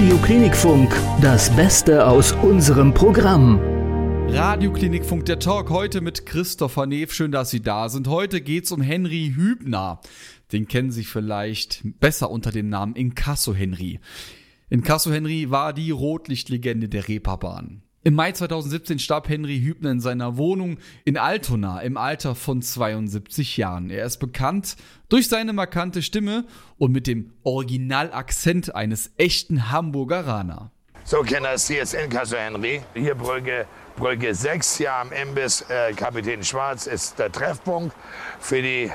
Radio Klinikfunk, das Beste aus unserem Programm. Radioklinikfunk der Talk heute mit Christopher Neef. Schön, dass Sie da sind. Heute geht's um Henry Hübner. Den kennen Sie vielleicht besser unter dem Namen Inkasso Henry. Inkasso Henry war die Rotlichtlegende der Reeperbahn. Im Mai 2017 starb Henry Hübner in seiner Wohnung in Altona im Alter von 72 Jahren. Er ist bekannt durch seine markante Stimme und mit dem Originalakzent eines echten Hamburgeraner. So, Kinders, hier ist Inkasso Henry. Hier Brücke, Brücke 6, hier am Imbiss äh, Kapitän Schwarz ist der Treffpunkt für die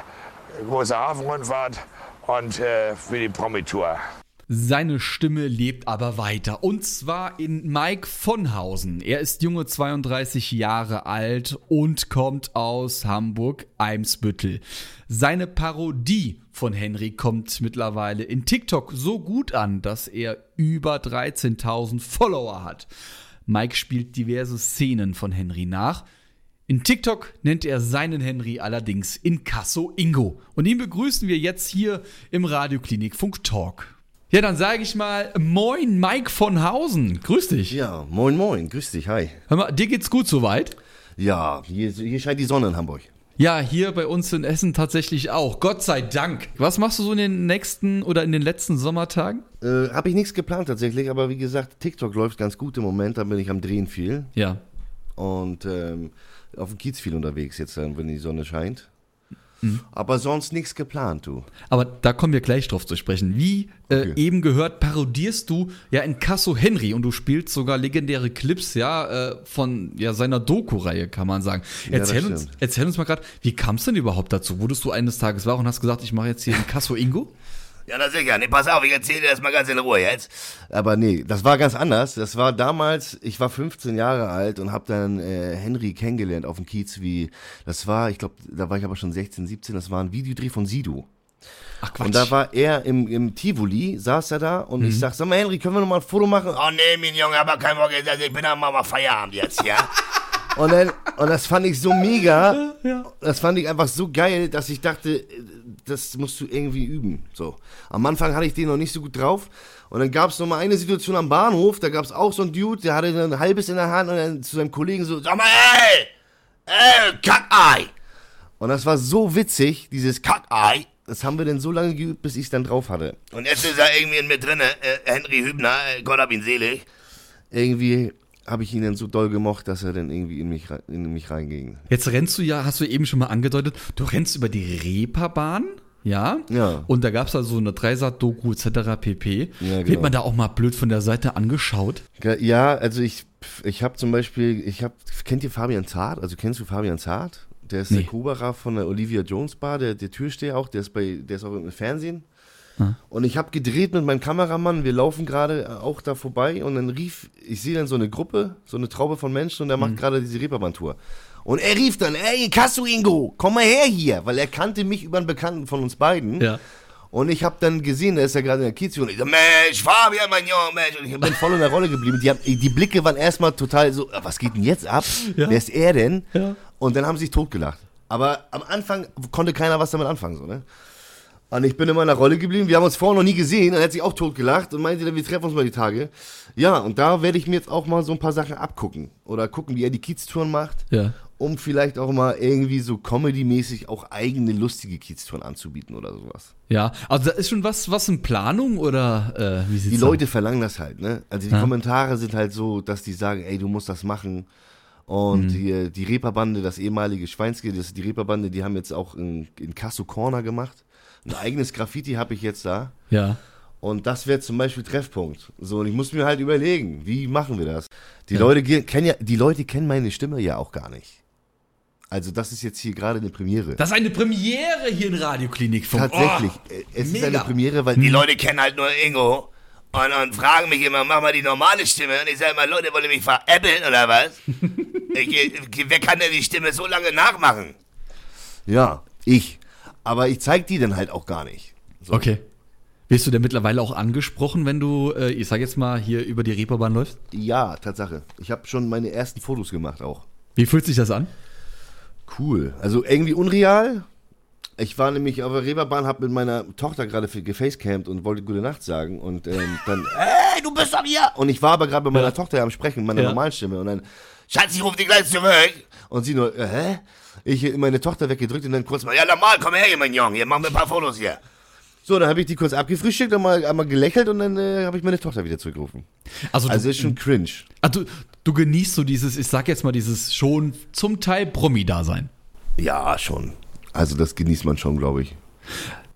große Hafenrundfahrt und äh, für die Promitour. Seine Stimme lebt aber weiter. Und zwar in Mike von Hausen. Er ist junge 32 Jahre alt und kommt aus Hamburg-Eimsbüttel. Seine Parodie von Henry kommt mittlerweile in TikTok so gut an, dass er über 13.000 Follower hat. Mike spielt diverse Szenen von Henry nach. In TikTok nennt er seinen Henry allerdings Inkasso Ingo. Und ihn begrüßen wir jetzt hier im Radioklinik Funk Talk. Ja, dann sage ich mal Moin, Mike von Hausen. Grüß dich. Ja, moin, moin, grüß dich, hi. Hör mal, dir geht's gut soweit? Ja, hier, hier scheint die Sonne in Hamburg. Ja, hier bei uns in Essen tatsächlich auch. Gott sei Dank. Was machst du so in den nächsten oder in den letzten Sommertagen? Äh, Habe ich nichts geplant tatsächlich, aber wie gesagt, TikTok läuft ganz gut im Moment, da bin ich am Drehen viel. Ja. Und ähm, auf dem Kiez viel unterwegs jetzt, äh, wenn die Sonne scheint. Aber sonst nichts geplant, du. Aber da kommen wir gleich drauf zu sprechen. Wie äh, Okay. eben gehört, parodierst du ja in Casso Henry und du spielst sogar legendäre Clips, ja, äh, von ja, seiner Doku-Reihe, kann man sagen. Ja, Erzähl, uns, erzähl uns mal gerade, wie kam es denn überhaupt dazu? Wurdest du eines Tages wach und hast gesagt, ich mache jetzt hier in Casso Ingo? Ja, na sicher. Nee, pass auf, ich erzähle dir das mal ganz in Ruhe jetzt. Aber nee, das war ganz anders. Das war damals, ich war 15 Jahre alt und habe dann äh, Henry kennengelernt auf dem Kiez, wie, das war, ich glaube, da war ich aber schon 16, 17, das war ein Videodreh von Sido. Ach Quatsch. Und da war er im, im Tivoli, saß er da und ich sag, sag mal, Henry, können wir noch mal ein Foto machen? Oh nee, mein Junge, aber kein Bock. Ich bin am mal Feierabend jetzt, ja? Und, dann, und das fand ich so mega. Das fand ich einfach so geil, dass ich dachte, das musst du irgendwie üben. So. Am Anfang hatte ich den noch nicht so gut drauf. Und dann gab es noch mal eine Situation am Bahnhof, da gab es auch so einen Dude, der hatte ein halbes in der Hand und dann zu seinem Kollegen so, Sag mal, ey! Ey, Kackei! und das war so witzig, dieses Kackei. Das haben wir dann so lange geübt, bis ich es dann drauf hatte. Und jetzt ist er irgendwie in mir drinne, äh, Henry Hübner, äh, Gott hab ihn selig. Irgendwie habe ich ihn dann so doll gemocht, dass er dann irgendwie in mich, in mich reinging. Jetzt rennst du ja, hast du eben schon mal angedeutet, du rennst über die Reeperbahn, ja? Ja. Und da gab es also eine Dreisat-Doku etc. pp. Ja, Wird genau. man da auch mal blöd von der Seite angeschaut? Ja, also ich, ich habe zum Beispiel, ich habe, kennt ihr Fabian Zart? Also kennst du Fabian Zart? Der ist Nee. der Kuberer von der Olivia Jones Bar, der, der Türsteher auch, der ist bei, der ist auch im Fernsehen. Und ich habe gedreht mit meinem Kameramann, wir laufen gerade auch da vorbei und dann rief, ich sehe dann so eine Gruppe, so eine Traube von Menschen und der Mhm. macht gerade diese Reeperbahn-Tour. Und er rief dann, ey, Kasso Ingo, komm mal her hier, weil er kannte mich über einen Bekannten von uns beiden. Ja. Und ich habe dann gesehen, der ist ja gerade in der Kiez und ich so, Mensch, Fabian, mein Junge, Mensch. Und ich bin voll in der Rolle geblieben. Die, haben, die Blicke waren erstmal total so, "Ah, was geht denn jetzt ab? Ja. Wer ist er denn? Ja. Und dann haben sie sich totgelacht. Aber am Anfang konnte keiner was damit anfangen, so, ne? Und ich bin in meiner Rolle geblieben. Wir haben uns vorher noch nie gesehen. Er hat sich auch totgelacht und meinte, dann, wir treffen uns mal die Tage. Ja, und da werde ich mir jetzt auch mal so ein paar Sachen abgucken. Oder gucken, wie er die Kieztouren macht. Ja. Um vielleicht auch mal irgendwie so Comedy-mäßig auch eigene lustige Kieztouren anzubieten oder sowas. Ja, also da ist schon was, was in Planung oder äh, wie sieht's Die? Leute verlangen das halt, ne? Also die Ja. Kommentare sind halt so, dass die sagen, ey, du musst das machen. Und Mhm. hier, die Reeperbande, das ehemalige Schweinske, das, die Reeperbande, die haben jetzt auch in, in Casso Corner gemacht. Ein eigenes Graffiti habe ich jetzt da. Ja. Und das wäre zum Beispiel Treffpunkt. So, und ich muss mir halt überlegen, wie machen wir das? Die Leute ge- kennen ja, die Leute kennen meine Stimme ja auch gar nicht. Also das ist jetzt hier gerade eine Premiere. Das ist eine Premiere hier in Radioklinik von Tatsächlich, Oh, äh, es ist mega. eine Premiere, weil Die Leute kennen halt nur Ingo. Und, und fragen mich immer, mach mal die normale Stimme. Und ich sage immer, Leute, wollt ihr mich veräppeln oder was? ich, wer kann denn die Stimme so lange nachmachen? ja, ich. Aber ich zeig die dann halt auch gar nicht. So. Okay. Wirst du denn mittlerweile auch angesprochen, wenn du, äh, ich sag jetzt mal, hier über die Reeperbahn läufst? Ja, Tatsache. Ich habe schon meine ersten Fotos gemacht auch. Wie fühlt sich das an? Cool. Also irgendwie unreal. Ich war nämlich auf der Reeperbahn, hab mit meiner Tochter gerade für gefacecampt und wollte gute Nacht sagen und ähm, dann, hey, du bist doch hier! Und ich war aber gerade mit meiner Tochter am Sprechen, mit meiner Ja. normalen Stimme und dann, Schatz, ich rufe dich gleich zurück! Und sie nur, äh, hä? Ich meine Tochter weggedrückt und dann kurz mal, ja normal, komm her hier, mein Junge, hier, machen wir ein paar Fotos hier. So, dann habe ich die kurz abgefrühstückt und mal einmal gelächelt und dann äh, habe ich meine Tochter wieder zurückgerufen. Also, Also du, ist schon cringe. ah, du, du genießt so dieses, ich sag jetzt mal, dieses schon zum Teil Promi-Dasein. Ja, schon. Also das genießt man schon, glaube ich.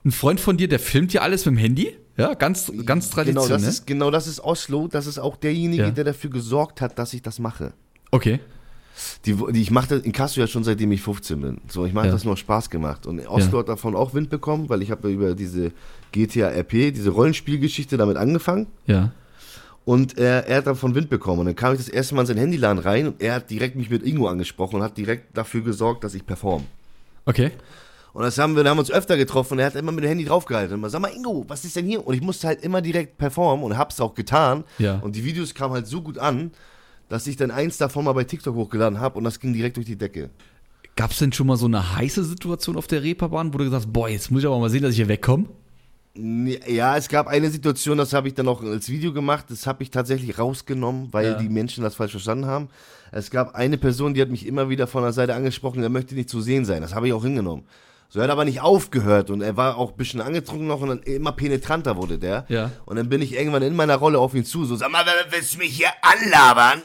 Ein Freund von dir, der filmt ja alles mit dem Handy. Ja, ganz, ganz Genau traditionell. das, ist, genau das ist Oslo. Das ist auch derjenige, Ja. der dafür gesorgt hat, dass ich das mache. okay. Die, die, ich mache das in Kasso ja schon seitdem ich 15 bin. So, ich mache Ja. das nur Spaß gemacht. Und Oslo Ja. hat davon auch Wind bekommen, weil ich habe über diese GTA RP, diese Rollenspielgeschichte damit angefangen. Ja. Und er, er hat davon Wind bekommen. Und dann kam ich das erste Mal in sein Handyladen rein und er hat direkt mich mit Ingo angesprochen und hat direkt dafür gesorgt, dass ich perform. Okay. Und das haben wir, da haben wir uns öfter getroffen und er hat immer mit dem Handy draufgehalten. Und immer, sag mal, Ingo, was ist denn hier? Und ich musste halt immer direkt performen und hab's auch getan. Ja. Und die Videos kamen halt so gut an, dass ich dann eins davon mal bei TikTok hochgeladen habe und das ging direkt durch die Decke. Gab es denn schon mal so eine heiße Situation auf der Reeperbahn, wo du gesagt hast, boah, jetzt muss ich aber mal sehen, dass ich hier wegkomme? Ja, es gab eine Situation, das habe ich dann auch als Video gemacht, das habe ich tatsächlich rausgenommen, weil Ja. die Menschen das falsch verstanden haben. Es gab eine Person, die hat mich immer wieder von der Seite angesprochen, der möchte nicht zu sehen sein. Das habe ich auch hingenommen. So, er hat aber nicht aufgehört und er war auch ein bisschen angetrunken noch und dann immer penetranter wurde der. Ja. Und dann bin ich irgendwann in meiner Rolle auf ihn zu, so, sag mal, willst du mich hier anlabern?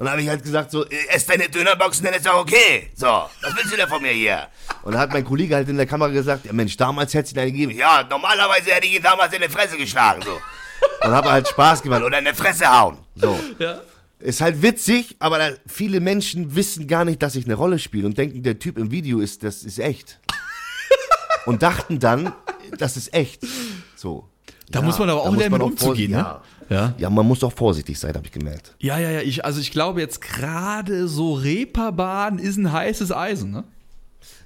Und dann habe ich halt gesagt so, äh, ess deine Dönerboxen, dann ist auch okay. So, was willst du denn von mir hier? Und dann hat mein Kollege halt in der Kamera gesagt, ja Mensch, damals hätte es ihn eine gegeben. Ja, normalerweise hätte ich ihn damals in die Fresse geschlagen, so. Und habe halt Spaß gemacht oder in die Fresse hauen. So. Ja. Ist halt witzig, aber viele Menschen wissen gar nicht, dass ich eine Rolle spiele und denken, der Typ im Video ist, das ist echt. Und dachten dann, das ist echt. So. Da Ja, muss man aber auch lernen, mit umzugehen, ja. ne? Ja. Ja, man muss auch vorsichtig sein, habe ich gemerkt. Ja, ja, ja. Ich, also ich glaube jetzt gerade so Reeperbahn ist ein heißes Eisen, ne?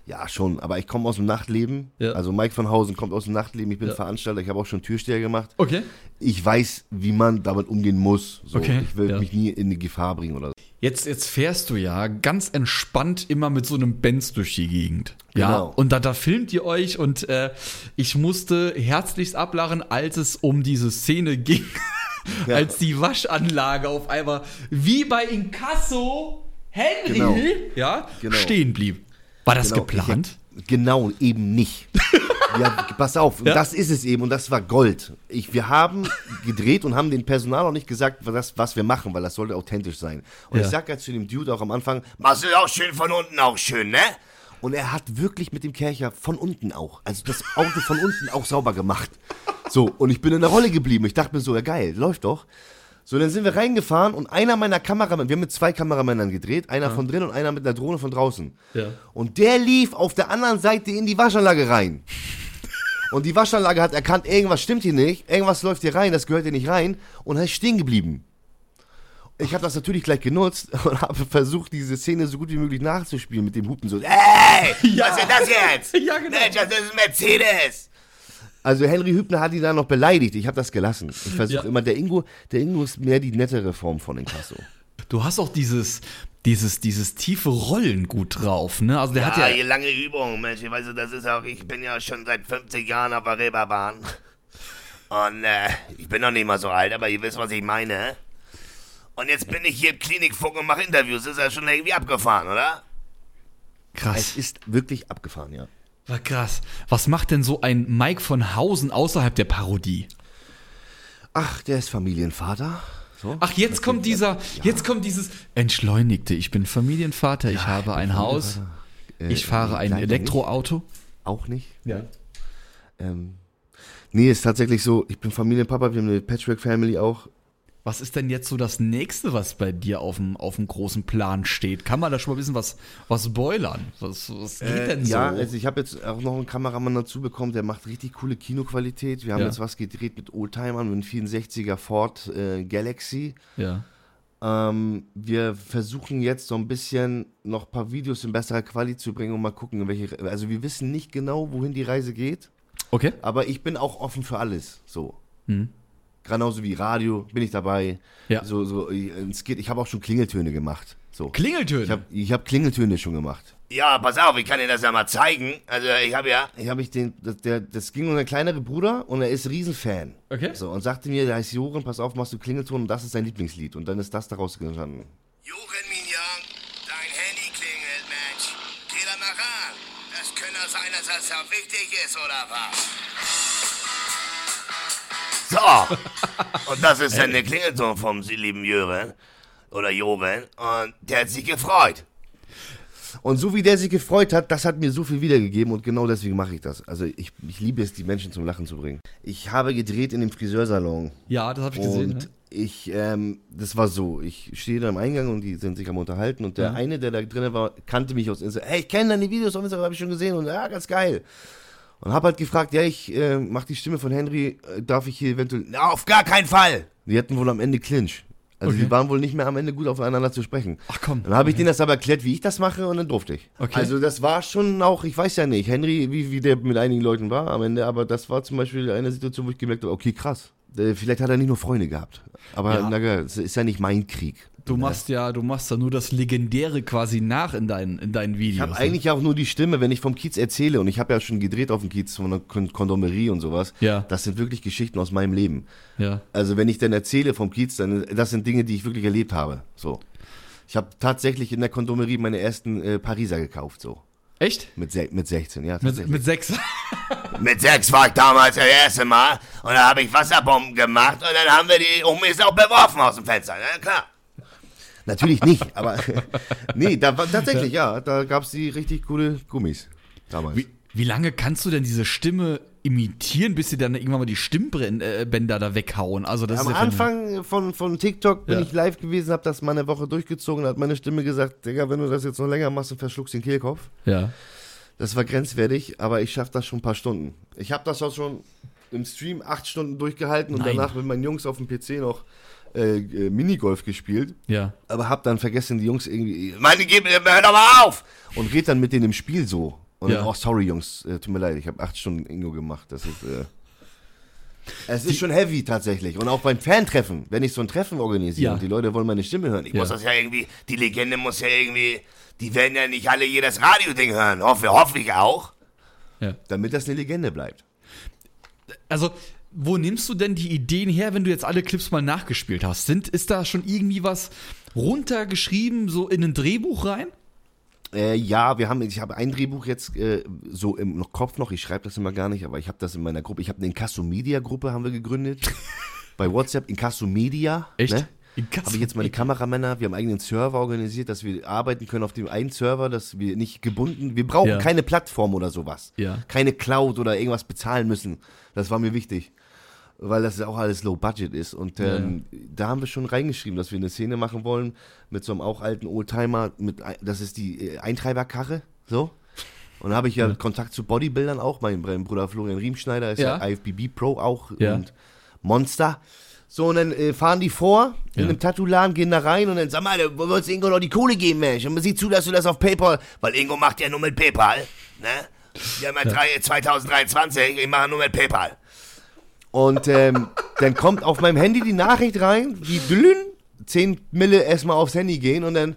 Ja, schon, aber ich komme aus dem Nachtleben. Ja. Also Mike van Hausen kommt aus dem Nachtleben, ich bin Veranstalter, ich habe auch schon Türsteher gemacht. Okay. Ich weiß, wie man damit umgehen muss. So, Okay, Ich will ja. mich nie in die Gefahr bringen oder so. Jetzt, jetzt fährst du ja ganz entspannt immer mit so einem Benz durch die Gegend. Ja. Genau. Und da, da filmt ihr euch und äh, ich musste herzlichst ablachen, als es um diese Szene ging, Ja. als die Waschanlage auf einmal wie bei Inkasso Henry Genau. ja, Genau. stehen blieb. War das Genau, geplant? Ich, genau, eben nicht. Ja, pass auf, Ja. das ist es eben und das war Gold. Ich, wir haben gedreht und haben dem Personal auch nicht gesagt, was, was wir machen, weil das sollte authentisch sein. Und Ja. ich sag ja zu dem Dude auch am Anfang, du auch schön von unten auch schön, ne? Und er hat wirklich mit dem Kercher von unten auch, also das Auto von unten auch sauber gemacht. So, und ich bin in der Rolle geblieben. Ich dachte mir so, ja geil, läuft doch. So, dann sind wir reingefahren und einer meiner Kameramänner, wir haben mit zwei Kameramännern gedreht, einer von drin und einer mit einer Drohne von draußen. Ja. Und der lief auf der anderen Seite in die Waschanlage rein. Und die Waschanlage hat erkannt, irgendwas stimmt hier nicht, irgendwas läuft hier rein, das gehört hier nicht rein und er ist stehen geblieben. Ich habe das natürlich gleich genutzt und habe versucht, diese Szene so gut wie möglich nachzuspielen mit dem Hupen so, ey, Ja. was ist das jetzt? Ja, genau. Mensch, das ist ein Mercedes. Also Henry Hübner hat ihn dann noch beleidigt. Ich habe das gelassen. Ich versuche Ja. immer, der Ingo, der Ingo ist mehr die nettere Form von Inkasso. Du hast auch dieses, dieses, dieses tiefe Rollen gut drauf, ne? Also der hat ja. hier lange Übung, Mensch. Ich weiß, das ist auch, ich bin ja schon seit 50 Jahren auf der Reeperbahn. Und äh, ich bin noch nicht mal so alt, aber ihr wisst, was ich meine. Und jetzt bin ich hier im Klinikfunk und mache Interviews. Ist ja schon irgendwie abgefahren, oder? Es Krass. ist wirklich abgefahren, ja. War krass. Was macht denn so ein Mike von Hausen außerhalb der Parodie? Ach, der ist Familienvater. So. Ach, jetzt kommt dieser, jetzt kommt dieses Entschleunigte. Ich bin Familienvater, ich habe ein Haus, Äh, ich fahre ein Elektroauto. Nicht. Auch nicht. Ja. Ähm, nee, ist tatsächlich so, ich bin Familienpapa, wir haben eine Patchwork-Family auch. Was ist denn jetzt so das nächste, was bei dir auf dem, auf dem großen Plan steht? Kann man da schon mal ein bisschen was, was spoilern? Was, was geht Äh, denn so? ja, also ich habe jetzt auch noch einen Kameramann dazu bekommen, der macht richtig coole Kinoqualität. Wir haben Ja. jetzt was gedreht mit Oldtimern, mit einem 64er Ford äh, Galaxy. ja. Ähm, wir versuchen jetzt so ein bisschen noch ein paar Videos in besserer Qualität zu bringen und mal gucken, welche. Also wir wissen nicht genau, wohin die Reise geht, Okay. aber ich bin auch offen für alles. So. Hm. Genauso wie Radio bin ich dabei. Ja. So, so, äh, es geht, ich habe auch schon Klingeltöne gemacht. So. Klingeltöne. Ich habe ich hab Klingeltöne schon gemacht. Ja, pass auf, ich kann dir das ja mal zeigen. Also ich habe ja. Ich habe ich den, das, der, das ging um einen kleineren Bruder und er ist Riesenfan. Okay. So, und sagte mir, der heißt Joren, pass auf, machst du Klingelton und das ist sein Lieblingslied. Und dann ist das daraus entstanden. Jochen Mignon, dein Handy klingelt, Mensch. Geh da mal ran. Es könnte sein, dass das ja wichtig ist, oder was? So. Und das ist dann der Klingelton vom lieben Jören. Oder Joren. Und der hat sich gefreut. Und so wie der sich gefreut hat, das hat mir so viel wiedergegeben und genau deswegen mache ich das. Also ich, ich liebe es, die Menschen zum Lachen zu bringen. Ich habe gedreht in dem Friseursalon. ja, das habe ich gesehen. Und ne? ich, ähm, das war so, ich stehe da am Eingang und die sind sich am unterhalten und der Mhm. eine, der da drin war, kannte mich aus Instagram. Hey, ich kenne deine Videos auf Instagram, habe ich schon gesehen und ja, ganz geil. Und habe halt gefragt, ja, ich äh, mache die Stimme von Henry, äh, darf ich hier eventuell... Na, auf gar keinen Fall. Die hatten wohl am Ende Clinch. Also Okay. die waren wohl nicht mehr am Ende gut aufeinander zu sprechen. Ach komm. Dann habe ich denen das aber erklärt, wie ich das mache und dann durfte ich. Okay. Also das war schon auch, ich weiß ja nicht, Henry, wie, wie der mit einigen Leuten war am Ende, aber das war zum Beispiel eine Situation, wo ich gemerkt habe, okay, krass. Äh, Vielleicht hat er nicht nur Freunde gehabt. Aber Ja. na, es ist ja nicht mein Krieg. Du machst ja, du machst da nur das Legendäre quasi nach in deinen, in deinen Videos. Ich habe ne? eigentlich auch nur die Stimme, wenn ich vom Kiez erzähle. Und ich habe ja schon gedreht auf dem Kiez von der Kon- Kondomerie und sowas. Ja. Das sind wirklich Geschichten aus meinem Leben. Ja. Also wenn ich dann erzähle vom Kiez, dann das sind Dinge, die ich wirklich erlebt habe. So. Ich habe tatsächlich in der Kondomerie meine ersten äh, Pariser gekauft. So. Echt? Mit, mit 16, ja. Mit, mit sechs. Mit sechs war ich damals das erste Mal und da habe ich Wasserbomben gemacht und dann haben wir die Omis auch beworfen aus dem Fenster. Na klar. Natürlich nicht, aber nee, da war tatsächlich, ja, da gab es die richtig coole Gummis damals. Wie, wie lange kannst du denn diese Stimme imitieren, bis sie dann irgendwann mal die Stimmbänder da weghauen? Also das Am ist ja Anfang von, von TikTok bin Ja. ich live gewesen, habe das mal eine Woche durchgezogen, hat meine Stimme gesagt, Digga, wenn du das jetzt noch länger machst, dann verschluckst du den Kehlkopf. Ja. Das war grenzwertig, aber ich schaffe das schon ein paar Stunden. Ich habe das auch schon im Stream acht Stunden durchgehalten und Nein. danach mit meinen Jungs auf dem PC noch äh, äh, Minigolf gespielt, Ja. aber hab dann vergessen, die Jungs irgendwie Meine, gib, hör doch mal auf! und red dann mit denen im Spiel so. Und Ja. dann, oh, sorry, Jungs, äh, tut mir leid, ich habe acht Stunden Ingo gemacht. Das ist, äh, es ist schon heavy tatsächlich. Und auch beim Fantreffen, wenn ich so ein Treffen organisiere Ja. und die Leute wollen meine Stimme hören. Ich Ja. Muss das ja irgendwie, die Legende muss ja irgendwie, die werden ja nicht alle jedes Radio-Ding hören. Hoffe, hoffe ich auch. damit das eine Legende bleibt. Also, wo nimmst du denn die Ideen her, wenn du jetzt alle Clips mal nachgespielt hast? Sind, ist da schon irgendwie was runtergeschrieben, so in ein Drehbuch rein? Äh, ja, wir haben, ich habe ein Drehbuch jetzt äh, so im Kopf noch. Ich schreibe das immer gar nicht, aber ich habe das in meiner Gruppe. Ich habe eine Inkasso Media Gruppe haben wir gegründet bei WhatsApp. Inkasso Media. Echt? Ne? Habe ich jetzt meine. Kameramänner. Wir haben einen eigenen Server organisiert, dass wir arbeiten können auf dem einen Server, dass wir nicht gebunden. Wir brauchen Ja. keine Plattform oder sowas. Ja. Keine Cloud oder irgendwas bezahlen müssen. Das war mir wichtig. Weil das auch alles low budget ist. Und ähm, da haben wir schon reingeschrieben, dass wir eine Szene machen wollen mit so einem auch alten Oldtimer. Mit, das ist die äh, Eintreiberkarre. So. Und da habe ich ja, Kontakt zu Bodybuildern auch. Mein, Bruder Florian Riemschneider ist ja, Ja. IFBB Pro auch Ja. und Monster. So, und dann äh, fahren die vor in Ja. einem Tattoo-Laden, gehen da rein und dann Sag mal, du wolltest Ingo noch die Kohle geben, Mensch. Und sieh zu, dass du das auf PayPal, weil Ingo macht ja nur mit PayPal, ne? Wir haben ja, drei, 2023, ich mache nur mit PayPal. Und ähm, dann kommt auf meinem Handy die Nachricht rein, wie dünn, 10 Mille erstmal aufs Handy gehen und dann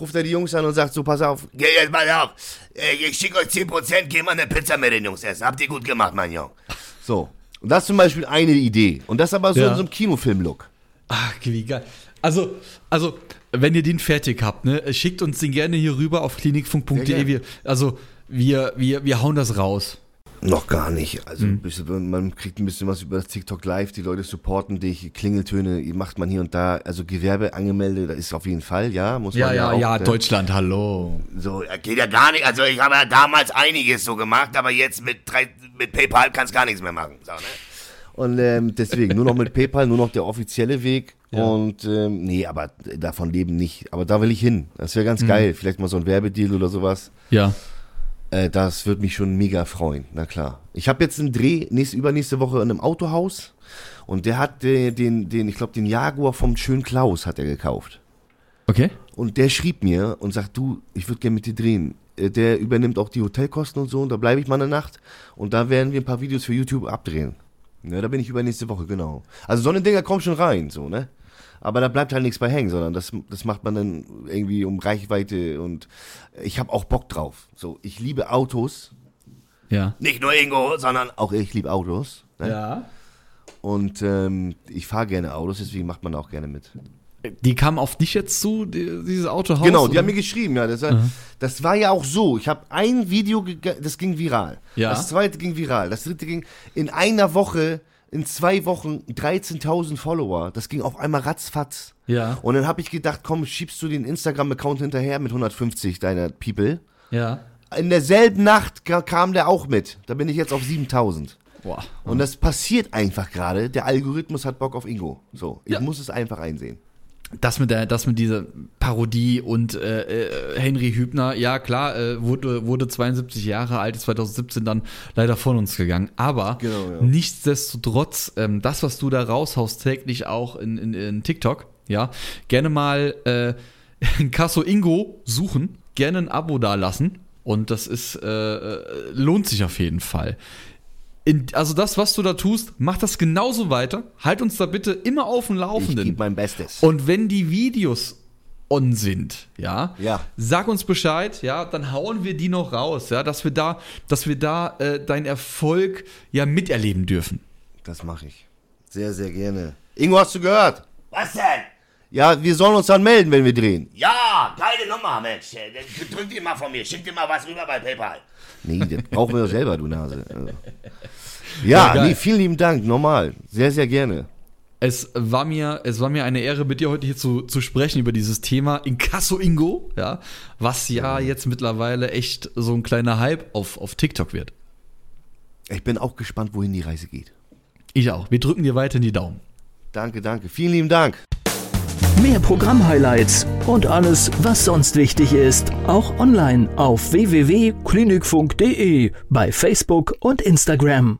ruft er die Jungs an und sagt so, pass auf, Geh jetzt mal auf. Äh, Ich schicke euch 10%, geh mal eine Pizza mit den Jungs essen. Habt ihr gut gemacht, mein Junge. so. Und das ist zum Beispiel eine Idee. Und das aber so Ja. in so einem Kinofilm-Look. Ach, wie geil. Also, also, wenn ihr den fertig habt, ne, schickt uns den gerne hier rüber auf klinikfunk.de. also, wir, wir, wir hauen das raus. Noch gar nicht. Also Hm. bisschen, man kriegt ein bisschen was über das TikTok Live, die Leute supporten dich, Klingeltöne macht man hier und da. Also Gewerbe angemeldet, das ist auf jeden Fall, ja. Muss Ja, man ja, auch, ja, ne? Deutschland, hallo. So, geht ja gar nicht. Also ich habe ja damals einiges so gemacht, aber jetzt mit, drei, mit PayPal kannst gar nichts mehr machen. So, ne? Und ähm, deswegen nur noch mit PayPal, nur noch der offizielle Weg. Ja. Und ähm, nee, aber davon leben nicht. Aber da will ich hin. Das wäre Mhm. ganz geil. Vielleicht mal so ein Werbedeal oder sowas. Ja. Äh, das würde mich schon mega freuen. Na klar. Ich habe jetzt einen Dreh nächste, übernächste Woche in einem Autohaus. Und der hat äh, den, den, ich glaube, den Jaguar vom schönen Klaus hat er gekauft. Okay. Und der schrieb mir und sagt, du, ich würde gerne mit dir drehen. Äh, Der übernimmt auch die Hotelkosten und so. Und da bleibe ich mal eine Nacht. Und da werden wir ein paar Videos für YouTube abdrehen. Ja, da bin ich übernächste Woche, genau. Also so eine Dinger kommen schon rein, so, ne? Aber da bleibt halt nichts bei hängen, sondern das, das macht man dann irgendwie um Reichweite und ich habe auch Bock drauf. So, ich liebe Autos. Ja. Nicht nur Ingo, sondern auch ich liebe Autos. Ne? Ja. Und ähm, ich fahre gerne Autos, deswegen macht man auch gerne mit. Die kam auf dich jetzt zu, die, dieses Autohaus? Genau, die oder? haben mir geschrieben, ja. Das, war- das war ja auch so. Ich habe ein Video, das ging viral. Ja. Das zweite ging viral. Das dritte ging in einer Woche, in zwei Wochen 13.000 Follower. Das ging auf einmal ratzfatz. Ja. Und dann habe ich gedacht, komm, schiebst du den Instagram-Account hinterher mit 150 deiner People. Ja. In derselben Nacht ka- kam der auch mit. Da bin ich jetzt auf 7000. Boah. Und das passiert einfach gerade. Der Algorithmus hat Bock auf Ingo. So, ich Ja. muss es einfach einsehen. Das mit der, das mit dieser Parodie und äh, äh, Henry Hübner, ja klar, äh, wurde, wurde 72 Jahre alt, ist 2017 dann leider von uns gegangen. Aber Genau, ja. nichtsdestotrotz, ähm, das, was du da raushaust, täglich auch in, in, in TikTok, ja, gerne mal äh, Casso Ingo suchen, gerne ein Abo dalassen. Und das ist, äh, äh, lohnt sich auf jeden Fall. In, also das, was du da tust, mach das genauso weiter. Halt uns da bitte immer auf dem Ich Laufenden. gebe mein Bestes. Und wenn die Videos on sind, ja, Ja. sag uns Bescheid, ja, dann hauen wir die noch raus, ja, dass wir da, dass wir da äh, deinen Erfolg ja miterleben dürfen. Das mache ich. Sehr, sehr gerne. Ingo, hast du gehört? Was denn? Ja, wir sollen uns dann melden, wenn wir drehen. Ja, geile Nummer, Mensch. Äh, Drück die mal von mir, schick dir mal was rüber bei PayPal. Nee, das brauchen wir doch selber, du Nase. Also. Ja, geil. nee, vielen lieben Dank, normal. Sehr, sehr gerne. Es war mir, es war mir eine Ehre, mit dir heute hier zu, zu sprechen über dieses Thema Inkasso Ingo, ja, was ja jetzt mittlerweile echt so ein kleiner Hype auf, auf TikTok wird. Ich bin auch gespannt, wohin die Reise geht. Ich auch. Wir drücken dir weiterhin die Daumen. Danke, danke. Vielen lieben Dank. Mehr Programm-Highlights und alles, was sonst wichtig ist, auch online auf www.klinikfunk.de, bei Facebook und Instagram.